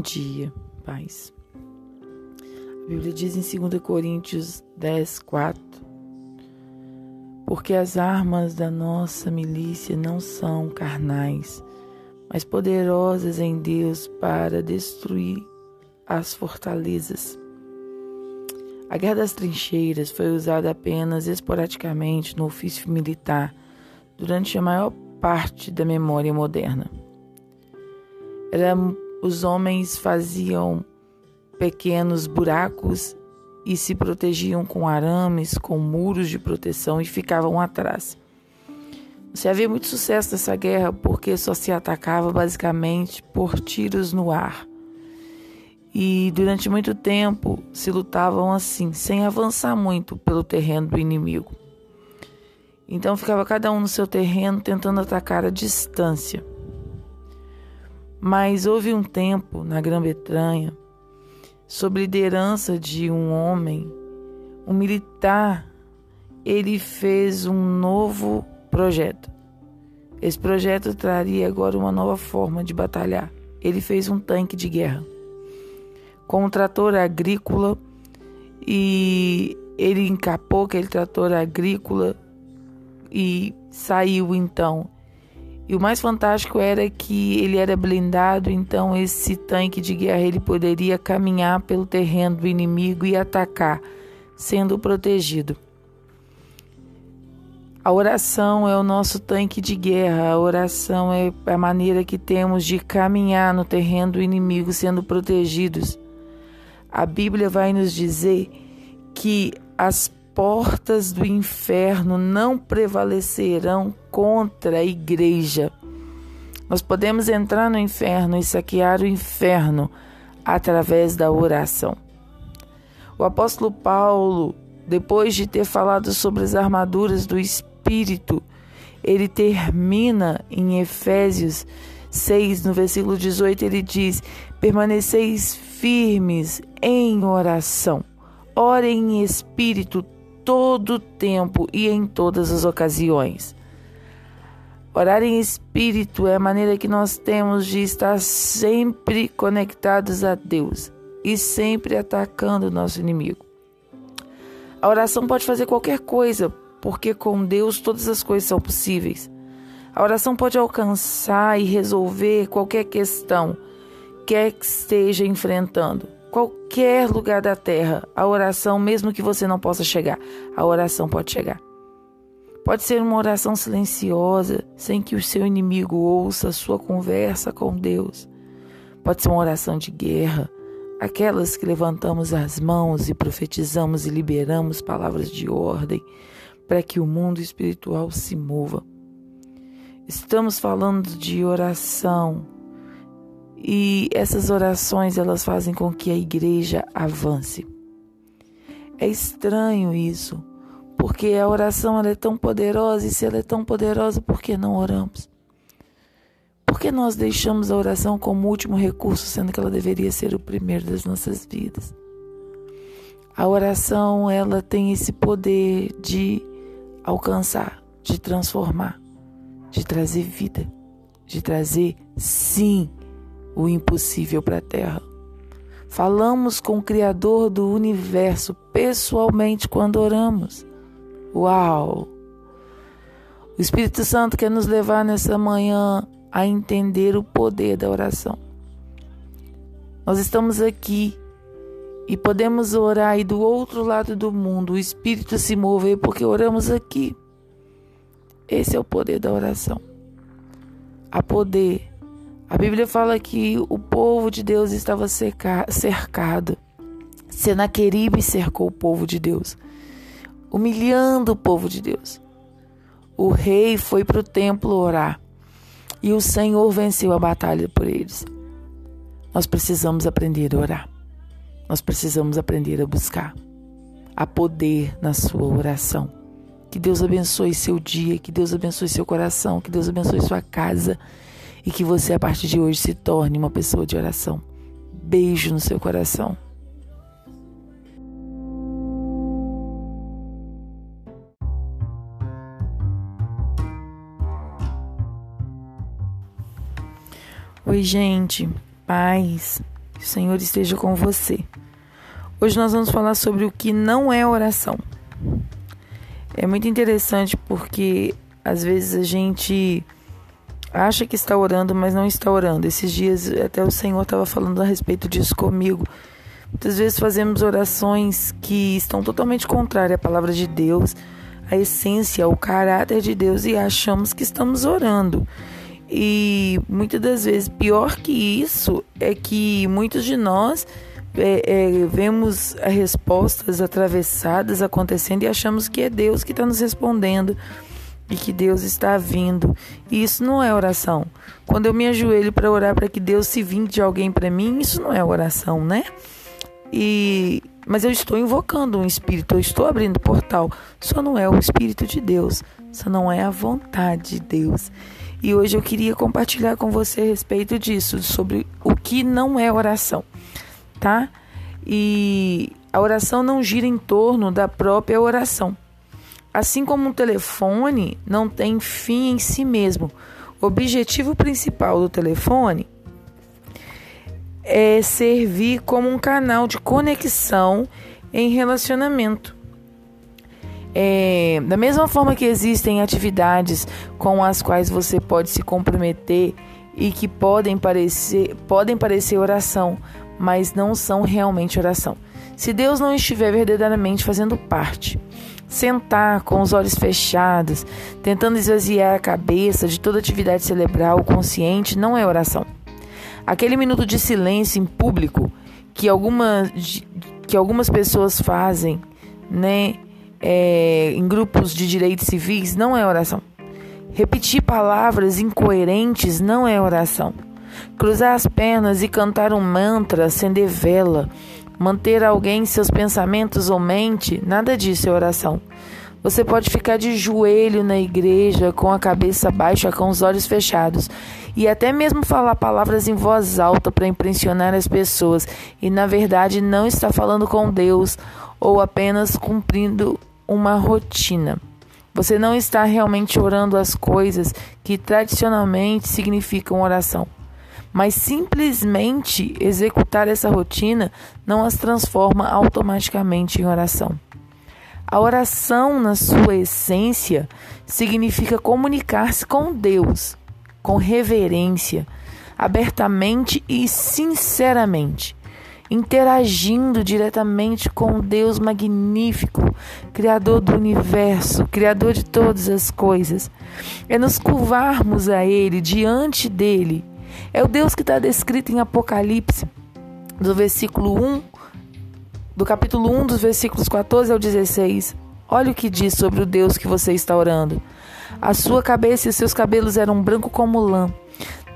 Dia, paz. A Bíblia diz em 2 Coríntios 10, 4: Porque as armas da nossa milícia não são carnais, mas poderosas em Deus para destruir as fortalezas. A guerra das trincheiras foi usada apenas esporadicamente no ofício militar durante a maior parte da memória moderna. Era, os homens faziam pequenos buracos e se protegiam com arames, com muros de proteção e ficavam atrás. Se havia muito sucesso nessa guerra porque só se atacava basicamente por tiros no ar. E durante muito tempo se lutavam assim, sem avançar muito pelo terreno do inimigo. Então ficava cada um no seu terreno tentando atacar a distância. Mas houve um tempo na Grã-Bretanha, sob liderança de um homem, um militar, ele fez um novo projeto. Esse projeto traria agora uma nova forma de batalhar. Ele fez um tanque de guerra com um trator agrícola e ele encapou aquele trator agrícola e saiu então e o mais fantástico era que ele era blindado, então esse tanque de guerra ele poderia caminhar pelo terreno do inimigo e atacar, sendo protegido. A oração é o nosso tanque de guerra, a oração é a maneira que temos de caminhar no terreno do inimigo sendo protegidos. A Bíblia vai nos dizer que as portas do inferno não prevalecerão contra a igreja. Nós podemos entrar no inferno e saquear o inferno através da oração. O apóstolo Paulo, depois de ter falado sobre as armaduras do Espírito, ele termina em Efésios 6, no versículo 18, ele diz: Permaneceis firmes em oração, orem em espírito todo tempo e em todas as ocasiões. Orar em espírito é a maneira que nós temos de estar sempre conectados a Deus e sempre atacando o nosso inimigo. A oração pode fazer qualquer coisa, porque com Deus todas as coisas são possíveis. A oração pode alcançar e resolver qualquer questão quer que esteja enfrentando qualquer lugar da terra, a oração, mesmo que você não possa chegar, a oração pode chegar. Pode ser uma oração silenciosa, sem que o seu inimigo ouça a sua conversa com Deus. Pode ser uma oração de guerra, aquelas que levantamos as mãos e profetizamos e liberamos palavras de ordem para que o mundo espiritual se mova. Estamos falando de oração e essas orações elas fazem com que a igreja avance. É estranho isso, porque a oração é tão poderosa e se ela é tão poderosa, por que não oramos? Por que nós deixamos a oração como último recurso, sendo que ela deveria ser o primeiro das nossas vidas? A oração ela tem esse poder de alcançar, de transformar, de trazer vida, de trazer sim o impossível para a terra. Falamos com o Criador do universo pessoalmente quando oramos. Uau! O Espírito Santo quer nos levar nessa manhã a entender o poder da oração. Nós estamos aqui e podemos orar e do outro lado do mundo o Espírito se mover porque oramos aqui. Esse é o poder da oração. Há poder a Bíblia fala que o povo de Deus estava cercado. Senaqueribe cercou o povo de Deus, humilhando o povo de Deus. O rei foi para o templo orar e o Senhor venceu a batalha por eles. Nós precisamos aprender a orar. Nós precisamos aprender a buscar. a poder na sua oração. Que Deus abençoe seu dia, que Deus abençoe seu coração, que Deus abençoe sua casa e que você a partir de hoje se torne uma pessoa de oração. Beijo no seu coração. Oi, gente, paz. Que o Senhor esteja com você. Hoje nós vamos falar sobre o que não é oração. É muito interessante porque às vezes a gente acha que está orando, mas não está orando. Esses dias até o Senhor estava falando a respeito disso comigo. Muitas vezes fazemos orações que estão totalmente contrárias à palavra de Deus, à essência, ao caráter de Deus e achamos que estamos orando. E muitas das vezes, pior que isso, é que muitos de nós é, é, vemos respostas atravessadas acontecendo e achamos que é Deus que está nos respondendo e que Deus está vindo. E isso não é oração. Quando eu me ajoelho para orar para que Deus se vinde de alguém para mim, isso não é oração, né? E mas eu estou invocando um espírito, eu estou abrindo portal. Só não é o espírito de Deus, só não é a vontade de Deus. E hoje eu queria compartilhar com você a respeito disso, sobre o que não é oração, tá? E a oração não gira em torno da própria oração. Assim como um telefone não tem fim em si mesmo, o objetivo principal do telefone é servir como um canal de conexão em relacionamento. É, da mesma forma que existem atividades com as quais você pode se comprometer e que podem parecer, podem parecer oração, mas não são realmente oração. Se Deus não estiver verdadeiramente fazendo parte, sentar com os olhos fechados, tentando esvaziar a cabeça de toda atividade cerebral consciente, não é oração. Aquele minuto de silêncio em público que algumas, que algumas pessoas fazem, né? é, em grupos de direitos civis não é oração. Repetir palavras incoerentes não é oração. Cruzar as pernas e cantar um mantra, acender vela, manter alguém em seus pensamentos ou mente, nada disso é oração. Você pode ficar de joelho na igreja, com a cabeça baixa, com os olhos fechados, e até mesmo falar palavras em voz alta para impressionar as pessoas, e na verdade não está falando com Deus ou apenas cumprindo uma rotina. Você não está realmente orando as coisas que tradicionalmente significam oração. Mas simplesmente executar essa rotina não as transforma automaticamente em oração. A oração, na sua essência, significa comunicar-se com Deus, com reverência, abertamente e sinceramente interagindo diretamente com Deus magnífico, Criador do universo, Criador de todas as coisas. É nos curvarmos a Ele, diante dele. É o Deus que está descrito em Apocalipse, do versículo 1, do capítulo 1, dos versículos 14 ao 16. Olha o que diz sobre o Deus que você está orando. A sua cabeça e seus cabelos eram branco como lã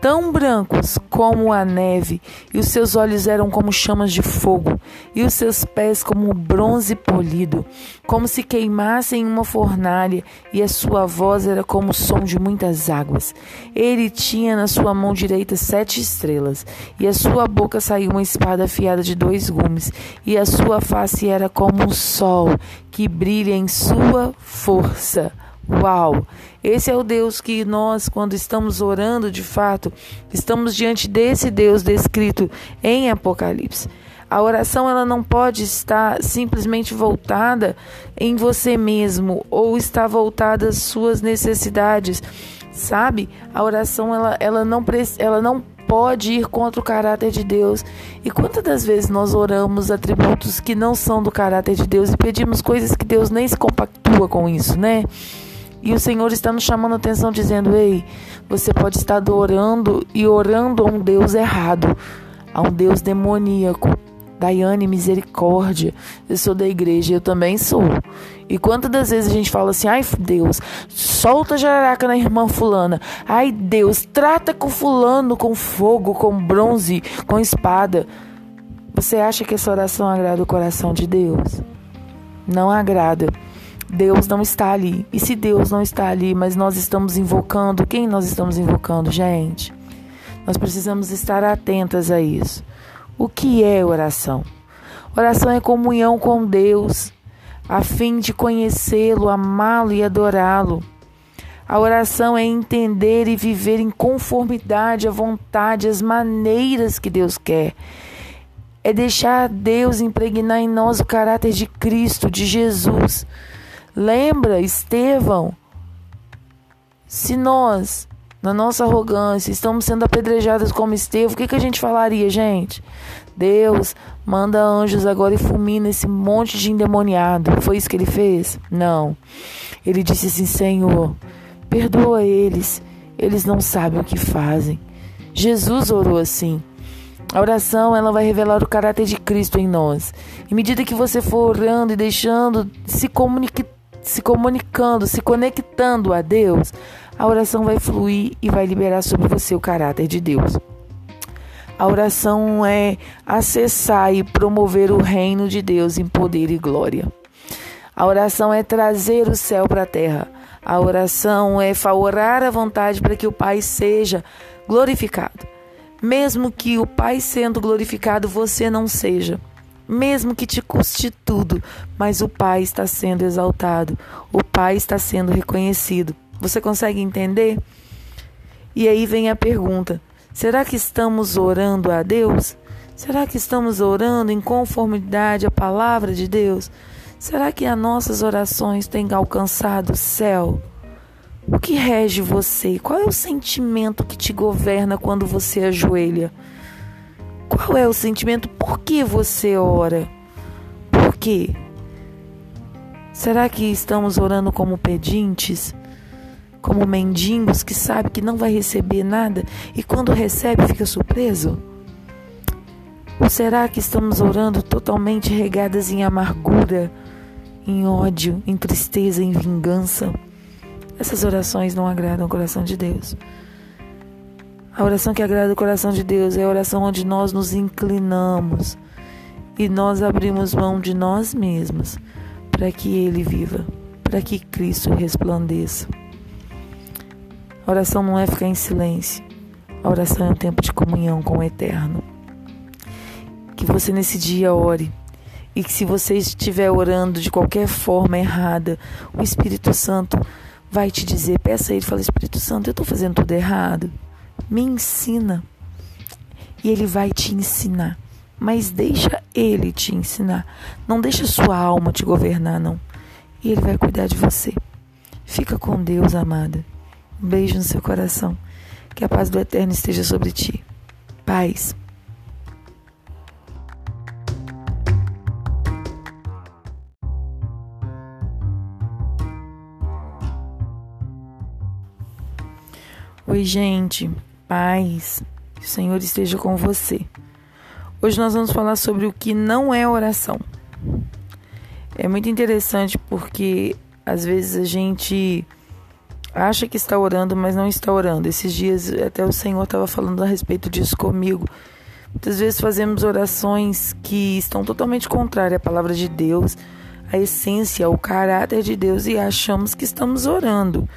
tão brancos como a neve, e os seus olhos eram como chamas de fogo, e os seus pés como bronze polido, como se queimassem em uma fornalha, e a sua voz era como o som de muitas águas. Ele tinha na sua mão direita sete estrelas, e a sua boca saiu uma espada afiada de dois gumes, e a sua face era como um sol que brilha em sua força. Uau! Esse é o Deus que nós, quando estamos orando de fato, estamos diante desse Deus descrito em Apocalipse. A oração ela não pode estar simplesmente voltada em você mesmo ou estar voltada às suas necessidades, sabe? A oração ela, ela, não, ela não pode ir contra o caráter de Deus. E quantas das vezes nós oramos atributos que não são do caráter de Deus e pedimos coisas que Deus nem se compactua com isso, né? E o Senhor está nos chamando a atenção, dizendo: Ei, você pode estar adorando e orando a um Deus errado, a um Deus demoníaco. Daiane, misericórdia. Eu sou da igreja, eu também sou. E quantas das vezes a gente fala assim: ai Deus, solta a jararaca na irmã Fulana. Ai Deus, trata com Fulano com fogo, com bronze, com espada. Você acha que essa oração agrada o coração de Deus? Não agrada. Deus não está ali. E se Deus não está ali, mas nós estamos invocando, quem nós estamos invocando, gente? Nós precisamos estar atentas a isso. O que é oração? Oração é comunhão com Deus, a fim de conhecê-lo, amá-lo e adorá-lo. A oração é entender e viver em conformidade à vontade, às maneiras que Deus quer. é deixar Deus impregnar em nós o caráter de Cristo, de Jesus. Lembra, Estevão? Se nós, na nossa arrogância, estamos sendo apedrejados como Estevão, o que, que a gente falaria, gente? Deus, manda anjos agora e fulmina esse monte de endemoniado. Foi isso que ele fez? Não. Ele disse assim: Senhor, perdoa eles, eles não sabem o que fazem. Jesus orou assim. A oração ela vai revelar o caráter de Cristo em nós. Em medida que você for orando e deixando, se, comunique, se comunicando, se conectando a Deus, a oração vai fluir e vai liberar sobre você o caráter de Deus. A oração é acessar e promover o reino de Deus em poder e glória. A oração é trazer o céu para a terra. A oração é favorar a vontade para que o Pai seja glorificado. Mesmo que o Pai sendo glorificado você não seja, mesmo que te custe tudo, mas o Pai está sendo exaltado, o Pai está sendo reconhecido. Você consegue entender? E aí vem a pergunta: será que estamos orando a Deus? Será que estamos orando em conformidade à palavra de Deus? Será que as nossas orações têm alcançado o céu? O que rege você? Qual é o sentimento que te governa quando você ajoelha? Qual é o sentimento? Por que você ora? Por quê? Será que estamos orando como pedintes? Como mendigos que sabe que não vai receber nada e quando recebe fica surpreso? Ou será que estamos orando totalmente regadas em amargura, em ódio, em tristeza, em vingança? Essas orações não agradam o coração de Deus. A oração que agrada o coração de Deus é a oração onde nós nos inclinamos e nós abrimos mão de nós mesmos para que Ele viva, para que Cristo resplandeça. A oração não é ficar em silêncio. A oração é um tempo de comunhão com o Eterno. Que você nesse dia ore e que se você estiver orando de qualquer forma errada, o Espírito Santo vai te dizer, peça a ele, fala, Espírito Santo, eu estou fazendo tudo errado. Me ensina. E ele vai te ensinar. Mas deixa ele te ensinar. Não deixa sua alma te governar, não. E ele vai cuidar de você. Fica com Deus, amada. Um beijo no seu coração. Que a paz do Eterno esteja sobre ti. Paz. Oi, gente, paz, que o Senhor esteja com você. Hoje nós vamos falar sobre o que não é oração. É muito interessante porque às vezes a gente acha que está orando, mas não está orando. Esses dias até o Senhor estava falando a respeito disso comigo. Muitas vezes fazemos orações que estão totalmente contrárias à palavra de Deus, à essência, ao caráter de Deus e achamos que estamos orando.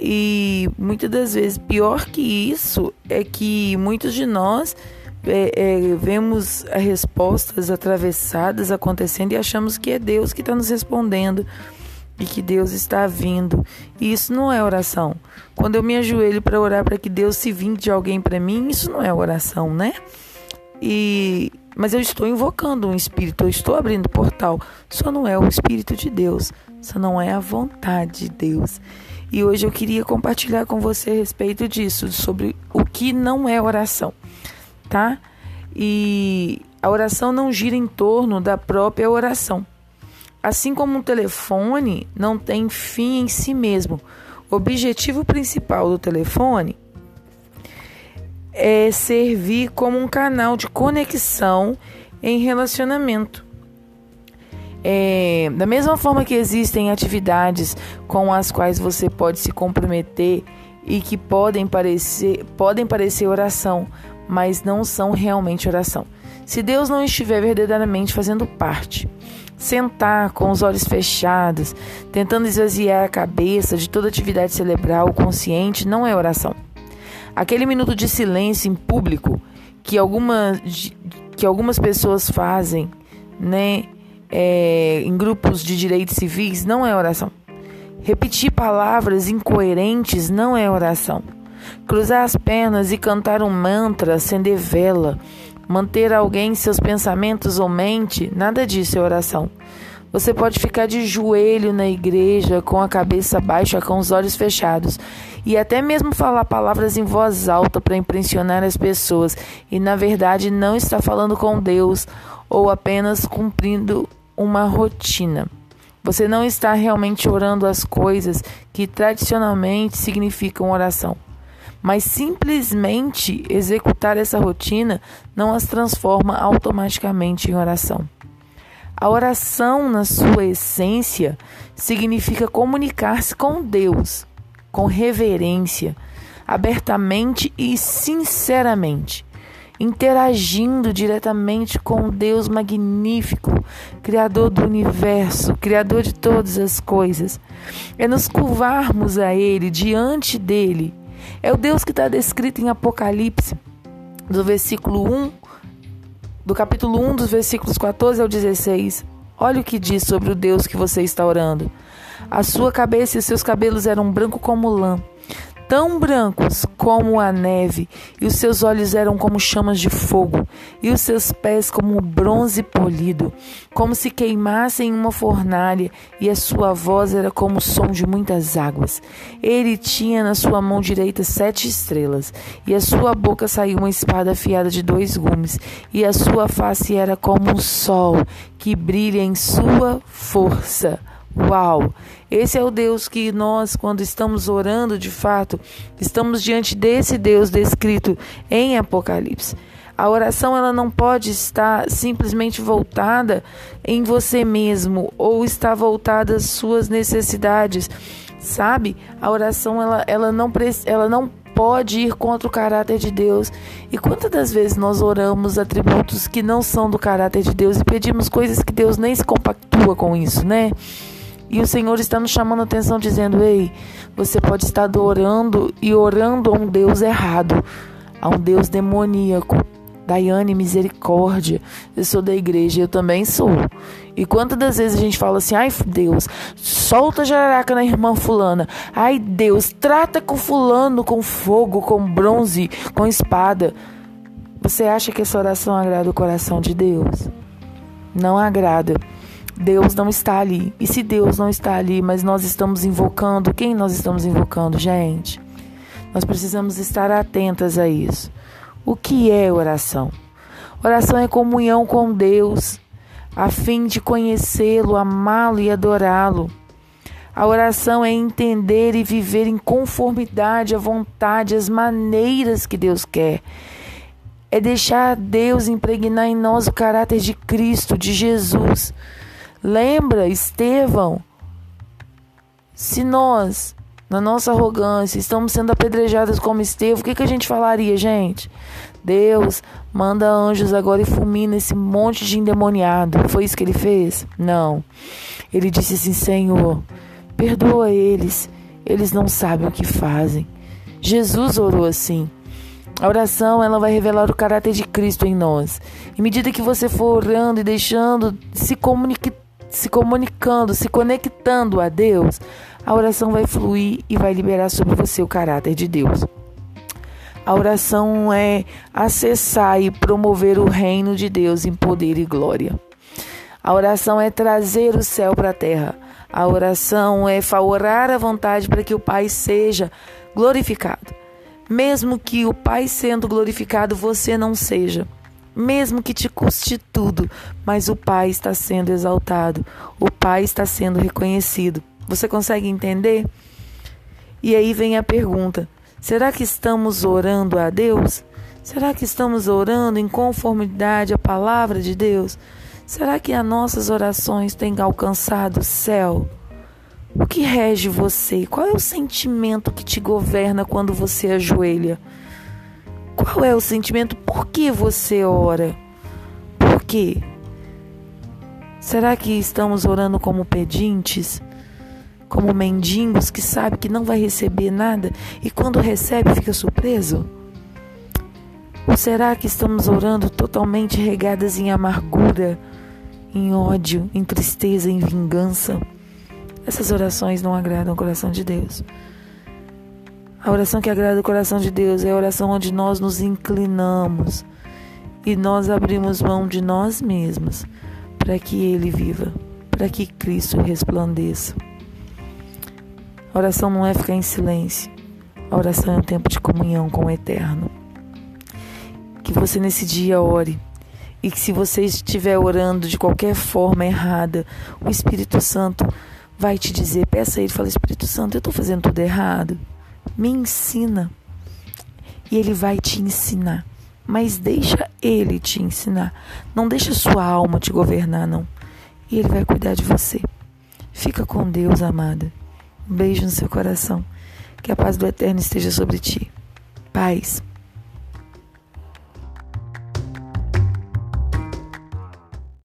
E muitas das vezes, pior que isso, é que muitos de nós é, é, vemos respostas atravessadas acontecendo e achamos que é Deus que está nos respondendo e que Deus está vindo. E isso não é oração. Quando eu me ajoelho para orar para que Deus se vinde de alguém para mim, isso não é oração, né? E mas eu estou invocando um espírito, eu estou abrindo portal. Só não é o espírito de Deus, só não é a vontade de Deus. E hoje eu queria compartilhar com você a respeito disso, sobre o que não é oração, tá? E a oração não gira em torno da própria oração. Assim como um telefone não tem fim em si mesmo, o objetivo principal do telefone é servir como um canal de conexão em relacionamento. É, da mesma forma que existem atividades com as quais você pode se comprometer e que podem parecer, podem parecer oração, mas não são realmente oração. Se Deus não estiver verdadeiramente fazendo parte, sentar com os olhos fechados, tentando esvaziar a cabeça de toda atividade cerebral consciente, não é oração. Aquele minuto de silêncio em público que algumas, que algumas pessoas fazem, né? É, em grupos de direitos civis não é oração. Repetir palavras incoerentes não é oração. Cruzar as pernas e cantar um mantra, acender vela, manter alguém em seus pensamentos ou mente, nada disso é oração. Você pode ficar de joelho na igreja, com a cabeça baixa, com os olhos fechados, e até mesmo falar palavras em voz alta para impressionar as pessoas, e na verdade não está falando com Deus ou apenas cumprindo uma rotina. Você não está realmente orando as coisas que tradicionalmente significam oração. Mas simplesmente executar essa rotina não as transforma automaticamente em oração. A oração, na sua essência, significa comunicar-se com Deus, com reverência, abertamente e sinceramente, interagindo diretamente com Deus magnífico, Criador do universo, Criador de todas as coisas. É nos curvarmos a Ele, diante dele. É o Deus que está descrito em Apocalipse, do versículo 1 do capítulo 1, dos versículos 14 ao 16. Olha o que diz sobre o Deus que você está orando. A sua cabeça e seus cabelos eram branco como lã tão brancos como a neve, e os seus olhos eram como chamas de fogo, e os seus pés como bronze polido, como se queimassem em uma fornalha, e a sua voz era como o som de muitas águas. Ele tinha na sua mão direita sete estrelas, e a sua boca saiu uma espada afiada de dois gumes, e a sua face era como um sol que brilha em sua força. Uau! Esse é o Deus que nós, quando estamos orando de fato, estamos diante desse Deus descrito em Apocalipse. A oração ela não pode estar simplesmente voltada em você mesmo ou estar voltada às suas necessidades. Sabe? A oração ela, ela, não, ela não pode ir contra o caráter de Deus. E quantas das vezes nós oramos atributos que não são do caráter de Deus e pedimos coisas que Deus nem se compactua com isso, né? E o Senhor está nos chamando a atenção, dizendo: Ei, você pode estar orando e orando a um Deus errado, a um Deus demoníaco. Daiane, misericórdia. Eu sou da igreja, eu também sou. E quantas das vezes a gente fala assim: ai Deus, solta a jararaca na irmã Fulana. Ai Deus, trata com Fulano com fogo, com bronze, com espada. Você acha que essa oração agrada o coração de Deus? Não agrada. Deus não está ali. E se Deus não está ali, mas nós estamos invocando, quem nós estamos invocando, gente? Nós precisamos estar atentas a isso. O que é oração? Oração é comunhão com Deus, a fim de conhecê-lo, amá-lo e adorá-lo. A oração é entender e viver em conformidade à vontade, às maneiras que Deus quer. É deixar Deus impregnar em nós o caráter de Cristo, de Jesus. Lembra, Estevão? Se nós, na nossa arrogância, estamos sendo apedrejados como Estevão, o que, que a gente falaria, gente? Deus, manda anjos agora e fulmina esse monte de endemoniado. Foi isso que ele fez? Não. Ele disse assim: Senhor, perdoa eles, eles não sabem o que fazem. Jesus orou assim. A oração ela vai revelar o caráter de Cristo em nós. Em medida que você for orando e deixando se comunicar se comunicando, se conectando a Deus, a oração vai fluir e vai liberar sobre você o caráter de Deus. A oração é acessar e promover o reino de Deus em poder e glória. A oração é trazer o céu para a terra. A oração é favorar a vontade para que o Pai seja glorificado. Mesmo que o Pai sendo glorificado, você não seja mesmo que te custe tudo, mas o Pai está sendo exaltado, o Pai está sendo reconhecido. Você consegue entender? E aí vem a pergunta: será que estamos orando a Deus? Será que estamos orando em conformidade à palavra de Deus? Será que as nossas orações têm alcançado o céu? O que rege você? Qual é o sentimento que te governa quando você ajoelha? Qual é o sentimento? Por que você ora? Por quê? Será que estamos orando como pedintes? Como mendigos que sabe que não vai receber nada e quando recebe fica surpreso? Ou será que estamos orando totalmente regadas em amargura, em ódio, em tristeza, em vingança? Essas orações não agradam o coração de Deus. A oração que agrada o coração de Deus é a oração onde nós nos inclinamos e nós abrimos mão de nós mesmos para que Ele viva, para que Cristo resplandeça. A oração não é ficar em silêncio, a oração é um tempo de comunhão com o Eterno. Que você nesse dia ore e que se você estiver orando de qualquer forma errada, o Espírito Santo vai te dizer, peça a ele, fala, Espírito Santo, eu estou fazendo tudo errado. Me ensina. E ele vai te ensinar. Mas deixa ele te ensinar. Não deixa sua alma te governar, não. E ele vai cuidar de você. Fica com Deus, amada. Um beijo no seu coração. Que a paz do Eterno esteja sobre ti. Paz.